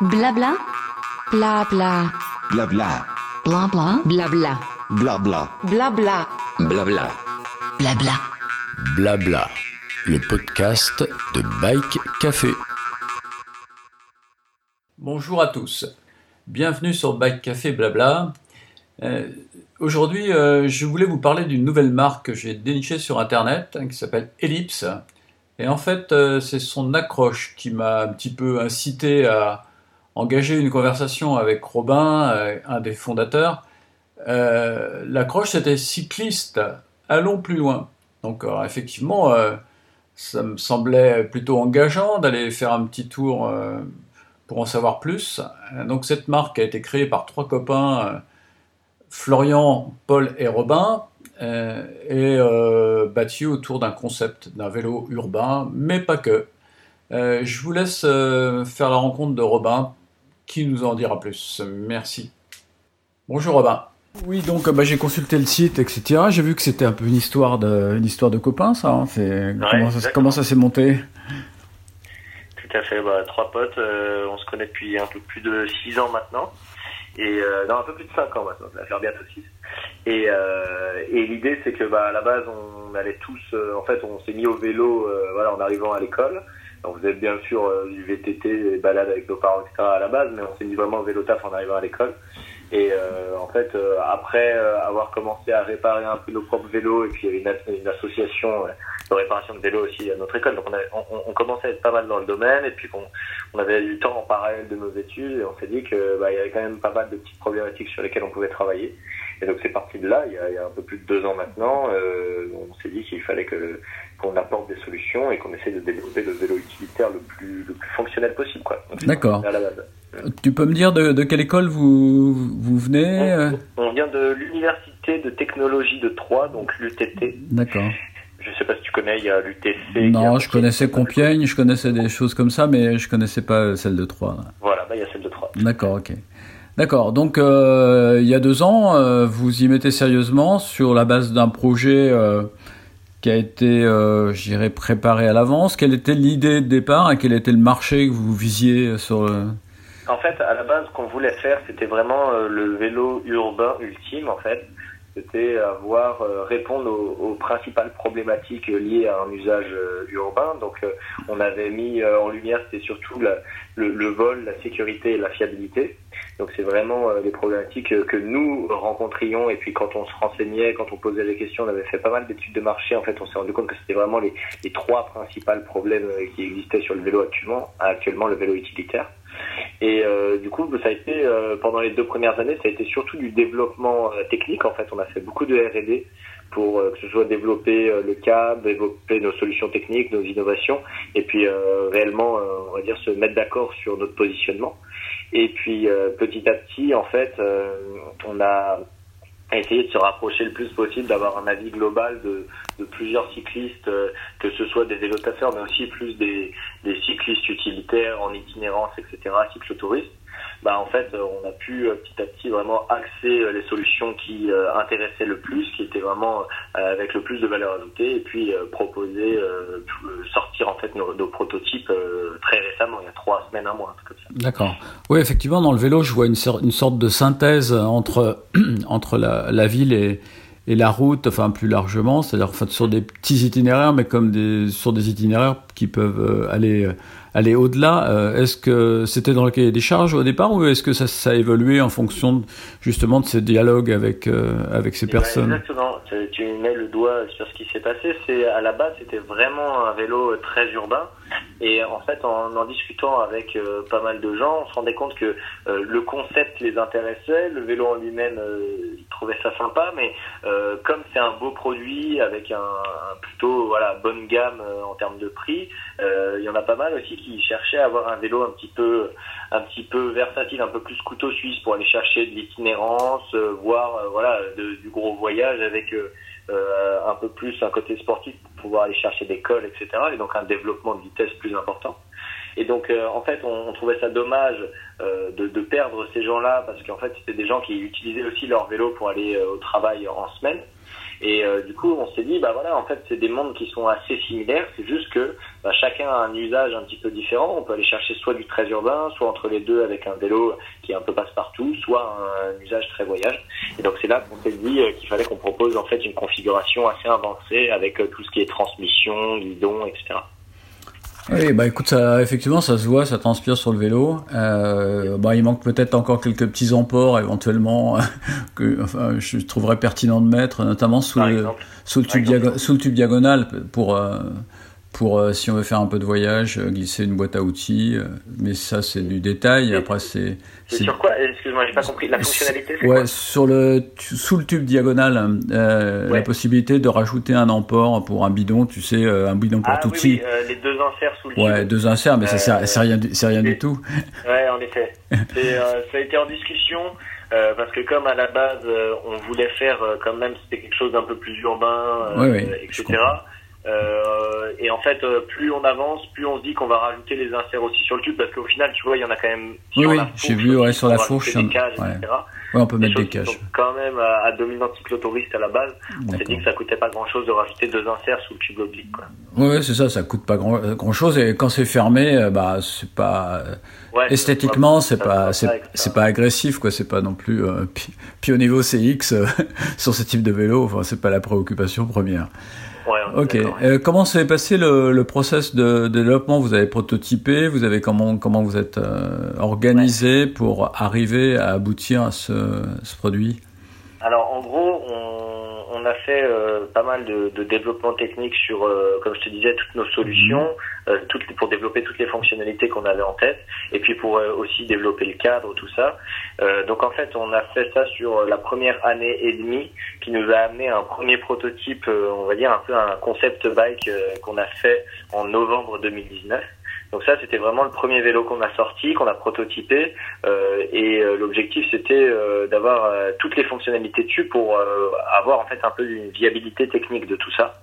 Blabla. Blabla. Blabla. Blabla. Blabla. Blabla. Blabla. Blabla. Blabla. Blabla. Le podcast de Bike Café. Bonjour à tous. Bienvenue sur Bike Café Blabla. Euh, Aujourd'hui, euh, je voulais vous parler d'une nouvelle marque que j'ai dénichée sur internet hein, qui s'appelle Ellipse. Et en fait, euh, c'est son accroche qui m'a un petit peu incité à engager une conversation avec Robin, euh, un des fondateurs. Euh, L'accroche, c'était cycliste, allons plus loin. Donc, alors, effectivement, euh, ça me semblait plutôt engageant d'aller faire un petit tour euh, pour en savoir plus. Euh, Donc, cette marque a été créée par trois copains, euh, Florian, Paul et Robin, euh, et euh, bâtie autour d'un concept d'un vélo urbain, mais pas que. Euh, je vous laisse euh, faire la rencontre de Robin, qui nous en dira plus. Merci. Bonjour Robin. Oui, donc bah, j'ai consulté le site, etc. J'ai vu que c'était un peu une histoire de, une histoire de copains, ça. hein. C'est- comment, ça exactement. comment ça s'est monté? Tout à fait, bah, trois potes, euh, on se connaît depuis un peu plus de six ans maintenant. Et euh, non, un peu plus de cinq ans maintenant, ça va faire bientôt six. Et, euh, et l'idée, c'est que bah, à la base, on allait tous, euh, en fait, on s'est mis au vélo euh, voilà, en arrivant à l'école. Vous êtes bien sûr euh, du VTT, des balades avec nos parents, etc. à la base, mais on s'est mis vraiment vélo taf en arrivant à l'école. Et euh, en fait, euh, après euh, avoir commencé à réparer un peu nos propres vélos, et puis il y avait une, as- une association euh, de réparation de vélos aussi à notre école, donc on, avait- on, on- on commençait à être pas mal dans le domaine, et puis qu'on on avait du temps en parallèle de nos études, et on s'est dit que bah, y avait quand même pas mal de petites problématiques sur lesquelles on pouvait travailler. Et donc c'est parti de là, il y, a, il y a un peu plus de deux ans maintenant, euh, on s'est dit qu'il fallait que qu'on apporte des solutions et qu'on essaie de développer le vélo utilitaire le plus le plus fonctionnel possible, D'accord. base. Tu peux me dire de, de quelle école vous, vous venez euh On, on vient de l'université de technologie de Troyes, donc l'UTT. D'accord. Je sais pas si tu connais, il y a l'UTC. a Non, je connaissais Compiègne, je connaissais des choses comme ça, mais je connaissais pas celle de Troyes. Voilà, bah, il y a celle de Troyes. D'accord, ok. D'accord, donc euh, il y a deux ans, euh, vous y mettez sérieusement sur la base d'un projet euh, qui a été, euh, je dirais, préparé à l'avance. Quelle était l'idée de départ et quel était le marché que vous visiez sur le... En fait, à la base, ce qu'on voulait faire, c'était vraiment le vélo urbain ultime, en fait. C'était avoir euh, répondre aux, principales problématiques liées à un usage euh, urbain. Donc, euh, on avait mis euh, en lumière, c'était surtout le, vol, la sécurité et la fiabilité. Donc, c'est vraiment les problématiques que nous rencontrions. Et puis, quand on se renseignait, quand on posait des questions, on avait fait pas mal d'études de marché. En fait, on s'est rendu compte que c'était vraiment les, trois principaux problèmes qui existaient sur le vélo actuellement, actuellement le vélo utilitaire. Et euh, du coup, ça a été euh, pendant les deux premières années, ça a été surtout du développement euh, technique. En fait, on a fait beaucoup de R&D pour que ce soit développer le câble, développer nos solutions techniques, nos innovations, et puis réellement, on va dire, se mettre d'accord sur notre positionnement. Et puis petit à petit, en fait, on a essayé de se rapprocher le plus possible, d'avoir un avis global de, de plusieurs cyclistes, euh, que ce soit des vélotasseurs, mais aussi plus des, des cyclistes utilitaires en itinérance, etc., cyclotouristes. Bah, en fait, euh, on a pu euh, petit à petit vraiment axer euh, les solutions qui intéressaient le plus, qui étaient vraiment avec le plus de valeur ajoutée, et puis proposer, sortir en fait nos, prototypes très récemment, il y a trois semaines, un mois, un truc comme ça. D'accord. Oui, effectivement, dans le vélo, je vois une, sor- une sorte de synthèse entre, entre la, ville et, la route, enfin plus largement, c'est-à-dire en fait, sur des petits itinéraires, mais comme sur des itinéraires qui peuvent aller, aller au-delà. Euh, est-ce que c'était dans le cahier des charges au départ ou est-ce que ça, ça a évolué en fonction de- justement de ces dialogues avec, euh, avec ces Eh ben, personnes? Exactement. Tu, mets le doigt sur ce qui s'est passé. C'est à la base, c'était vraiment un vélo très urbain. Et en fait, en en discutant avec euh, pas mal de gens, on se rendait compte que euh, le concept les intéressait, le vélo en lui-même, euh, ils trouvaient ça sympa, mais comme c'est un beau produit avec un, un plutôt voilà bonne gamme en termes de prix, il y en a pas mal aussi qui cherchaient à avoir un vélo un petit peu un petit peu versatile, un peu plus couteau suisse pour aller chercher de l'itinérance, euh, voire euh, voilà du gros voyage avec euh, un peu plus un côté sportif pour pouvoir aller chercher des cols, etc. Et donc un développement de vitesse plus important. Et donc, en fait, on, trouvait ça dommage de, perdre ces gens-là parce qu'en fait, c'était des gens qui utilisaient aussi leur vélo pour aller au travail en semaine. Et euh, du coup, on s'est dit, bah voilà, en fait, c'est des mondes qui sont assez similaires. C'est juste que bah, chacun a un usage un petit peu différent. On peut aller chercher soit du très urbain, soit entre les deux avec un vélo qui un peu passe-partout, soit un, usage très voyage. Et donc c'est là qu'on s'est dit euh, qu'il fallait qu'on propose en fait une configuration assez avancée avec euh, tout ce qui est transmission, guidon, etc. Oui, bah écoute, ça, effectivement, ça se voit, ça transpire sur le vélo. Euh, bah, il manque peut-être encore quelques petits emports éventuellement que enfin, je trouverais pertinent de mettre, notamment sous, le, sous, le, tube sous le tube diagonal pour euh, pour euh, si on veut faire un peu de voyage, euh, glisser une boîte à outils. Euh, mais ça, c'est du détail. Après, c'est. C'est sur quoi Excuse-moi, j'ai pas compris. La fonctionnalité, c'est ouais, quoi sur le sous le tube diagonal, euh, la possibilité de rajouter un emport pour un bidon. Tu sais, un bidon pour ah, tout oui, oui, les deux inserts sous le tube. Ouais, deux inserts, mais ça c'est rien, c'est rien du tout. Ouais, en effet. ça a été en discussion. Euh, parce que comme à la base on voulait faire quand même c'était quelque chose d'un peu plus urbain, etc. Euh, et en fait, euh, plus on avance, plus on se dit qu'on va rajouter les inserts aussi sur le tube, parce qu'au final, tu vois, il y en a quand même. oui, oui, j'ai vu ouais, sur la fourche. Des cages, ouais. etc. Ouais, on peut mettre des cages. quand même à, à dominante cyclotouriste à la base, on s'est dit que ça coûtait pas grand chose de rajouter deux inserts sous le tube oblique. Quoi. Oui, c'est ça, ça coûte pas grand, euh, grand chose. Et quand c'est fermé, bah, c'est pas. esthétiquement, c'est pas, c'est pas agressif, quoi. C'est pas non plus. Euh, puis, au niveau CX, sur ce type de vélo, enfin, c'est pas la préoccupation première ok. Euh, comment s'est passé le, le process de, développement? Vous avez prototypé, vous avez comment comment vous êtes euh, organisé pour arriver à aboutir à ce, ce produit? Alors en gros, on on a fait euh, pas mal de, de, développement technique sur, euh, comme je te disais, toutes nos solutions, mhm. euh, toutes, pour développer toutes les fonctionnalités qu'on avait en tête, et puis pour aussi développer le cadre, tout ça. donc en fait, on a fait ça sur la première année et demie, qui nous a amené un premier prototype, on va dire un peu un concept bike qu'on a fait en novembre 2019. Donc ça, c'était vraiment le premier vélo qu'on a sorti, qu'on a prototypé, euh, et euh, l'objectif c'était euh, d'avoir euh, toutes les fonctionnalités dessus pour avoir en fait un peu une viabilité technique de tout ça.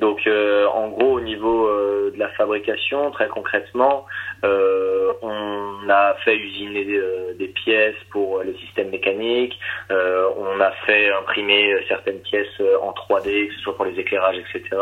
Donc en gros au niveau de la fabrication, très concrètement, on a fait usiner des pièces pour les systèmes mécaniques, on a fait imprimer certaines pièces en 3D, que ce soit pour les éclairages, etc.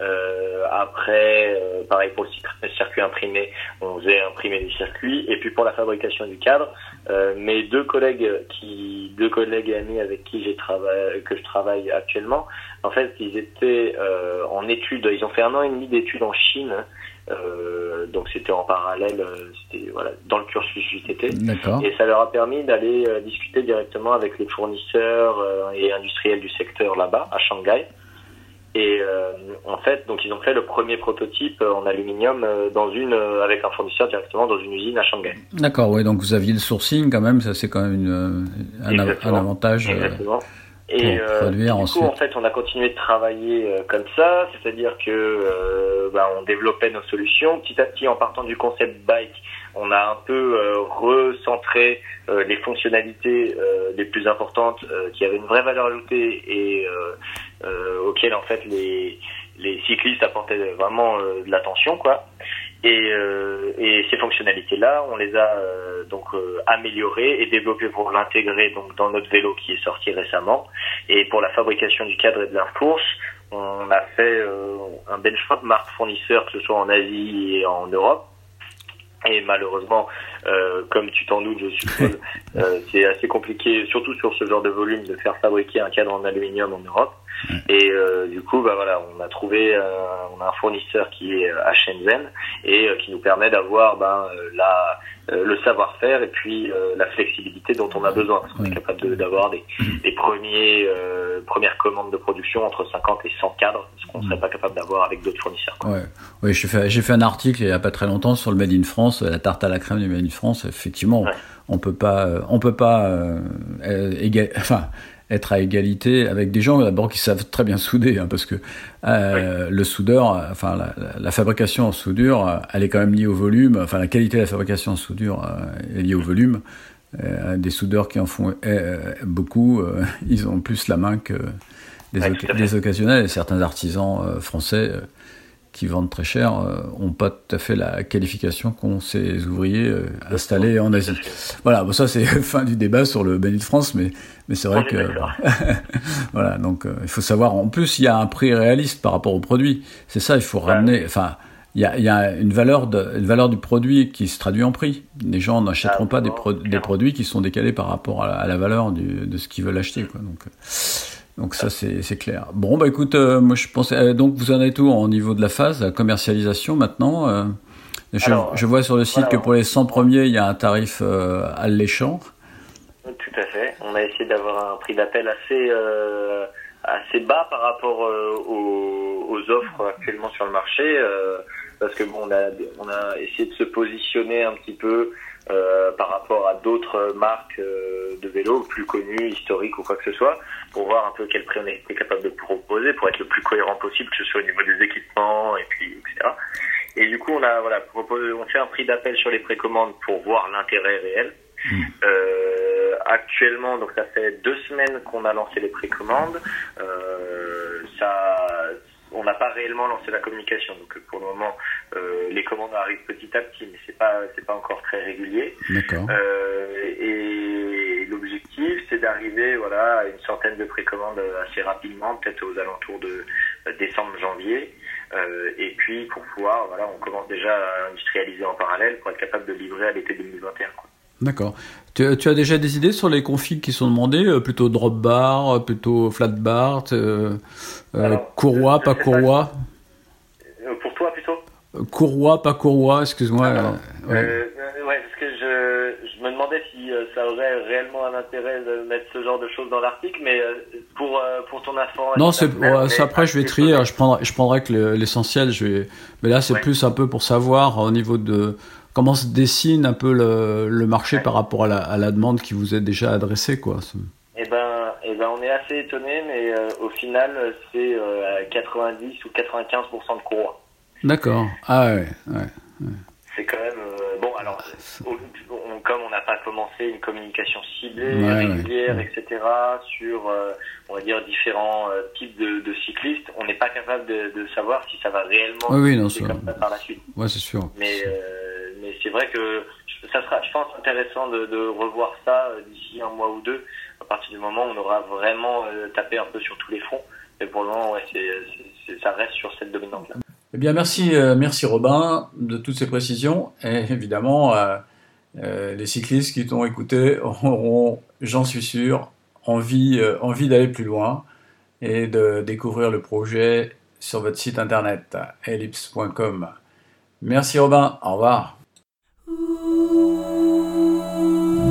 Euh, après, euh, pareil pour le circuit imprimé, on faisait imprimer des circuits. Et puis pour la fabrication du cadre, euh, mes deux collègues qui, deux collègues et amis avec qui j'ai travaillé, que je travaille actuellement, en fait, ils étaient euh, en études. Ils ont fait un an et demi d'études en Chine. Euh, donc c'était en parallèle, c'était voilà dans le cursus JTT. Et ça leur a permis d'aller discuter directement avec les fournisseurs et industriels du secteur là-bas à Shanghai. Et euh, en fait, donc ils ont fait le premier prototype en aluminium euh, dans une euh, avec un fournisseur directement dans une usine à Shanghai. D'accord, oui. Donc vous aviez le sourcing quand même, ça c'est quand même une, un, un, avantage. Exactement. Et du coup, en fait, on a continué de travailler comme ça, c'est-à-dire que bah, on développait nos solutions petit à petit en partant du concept bike. On a un peu recentré les fonctionnalités les plus importantes qui avaient une vraie valeur ajoutée et euh, auquel en fait les, les cyclistes apportaient vraiment euh, de l'attention quoi. Et, euh, et, ces fonctionnalités-là, on les a euh, donc euh, améliorées et développées pour l'intégrer donc dans notre vélo qui est sorti récemment. Et pour la fabrication du cadre et de la course, on a fait un benchmark marque fournisseur que ce soit en Asie et en Europe. Et malheureusement, comme tu t'en doutes, je suppose, c'est assez compliqué, surtout sur ce genre de volume, de faire fabriquer un cadre en aluminium en Europe. Et euh, du coup, bah voilà, on a trouvé, euh, on a un fournisseur qui est euh, à Shenzhen et qui nous permet d'avoir ben, la, le savoir-faire et puis la flexibilité dont on a besoin. Parce qu'on est capable d'avoir des, des premiers, premières commandes de production entre 50 et 100 cadres, ce qu'on serait pas capable d'avoir avec d'autres fournisseurs. Ouais. Oui, j'ai fait, j'ai fait un article il y a pas très longtemps sur le Made in France, la tarte à la crème du Made in France. Effectivement, on peut pas, on peut pas, égal, enfin être à égalité avec des gens d'abord qui savent très bien souder, hein, parce que euh, le soudeur, enfin la, la, fabrication en soudure, elle est quand même liée au volume. Enfin la qualité de la fabrication en soudure euh, est liée au volume. Euh, des soudeurs qui en font euh, beaucoup, euh, ils ont plus la main que des, des occasionnels. Et certains artisans français qui vendent très cher n'ont pas tout à fait la qualification qu'ont ces ouvriers installés en Asie. Voilà, bon, ça c'est fin du débat sur le béni de France, mais, mais c'est vrai que... voilà, donc il faut savoir, en plus il y a un prix réaliste par rapport au produit. C'est ça, il faut ramener... Enfin, il y a, y a, une, valeur de, une valeur du produit qui se traduit en prix. Les gens n'achèteront ah, pas des, des, produits qui sont décalés par rapport à, la valeur du, de ce qu'ils veulent acheter. Quoi. Donc, donc ça, c'est clair. Bon, bah écoute, euh, moi je pensais... Euh, donc vous en êtes où au niveau de la phase, la commercialisation maintenant euh, je, je, vois sur le site que pour les 100 premiers, il y a un tarif alléchant. Tout à fait. On a essayé d'avoir un prix d'appel assez, assez bas par rapport aux, aux, offres actuellement sur le marché parce que bon, on a, on a essayé de se positionner un petit peu euh, par rapport à d'autres marques euh, de vélos plus connues, historiques ou quoi que ce soit, pour voir un peu quel prix on était capable de proposer, pour être le plus cohérent possible, que ce soit au niveau des équipements et puis etc. Et du coup, on a voilà, proposé, on fait un prix d'appel sur les précommandes pour voir l'intérêt réel. Mmh. Euh, actuellement, donc ça fait deux semaines qu'on a lancé les précommandes. Euh, on n'a pas réellement lancé la communication. Donc pour le moment, euh, les commandes arrivent petit à petit, mais c'est pas c'est pas encore très régulier. Euh, et l'objectif, c'est d'arriver voilà à une centaine de précommandes assez rapidement, peut-être aux alentours de euh, décembre-janvier. et puis pour pouvoir, voilà, on commence déjà à industrialiser en parallèle pour être capable de livrer à l'été 2021. D'accord. Tu, as déjà des idées sur les configs qui sont demandés euh, Plutôt drop bar, euh, plutôt flat bar, euh, euh courroie, pas courroie Pour toi plutôt? Courroie, pas courroie, excuse-moi. ouais. ouais. parce que je, je, me demandais si ça aurait réellement un intérêt de mettre ce genre de choses dans l'article, mais pour, pour ton information. Non, c'est après je vais trier, je prendrai, je prendrai que l'essentiel, je vais, mais là c'est plus un peu pour savoir au niveau de comment se dessine un peu le, marché par rapport à la, demande qui vous est déjà adressée quoi eh ben, eh ben, on est assez étonné, mais euh, au final, c'est 90 euh, ou 95% de courroie. D'accord. Ah ouais. C'est quand même euh, bon. Alors, comme on n'a pas commencé une communication ciblée, régulière, etc. sur, on va dire différents types de, cyclistes, on n'est pas capable de, savoir si ça va réellement oui, non, comme ça par la suite. Ouais, c'est sûr. Mais c'est vrai que ça sera, je pense, intéressant de, revoir ça euh, d'ici un mois ou deux, à partir du moment où on aura vraiment euh, tapé un peu sur tous les fronts. Mais pour le moment, ça reste sur cette dominante-là. Eh bien, merci, euh, merci Robin de toutes ces précisions. Et évidemment, les cyclistes qui t'ont écouté auront, j'en suis sûr, envie, envie d'aller plus loin et de découvrir le projet sur votre site internet ellipse.com. Merci Robin, au revoir.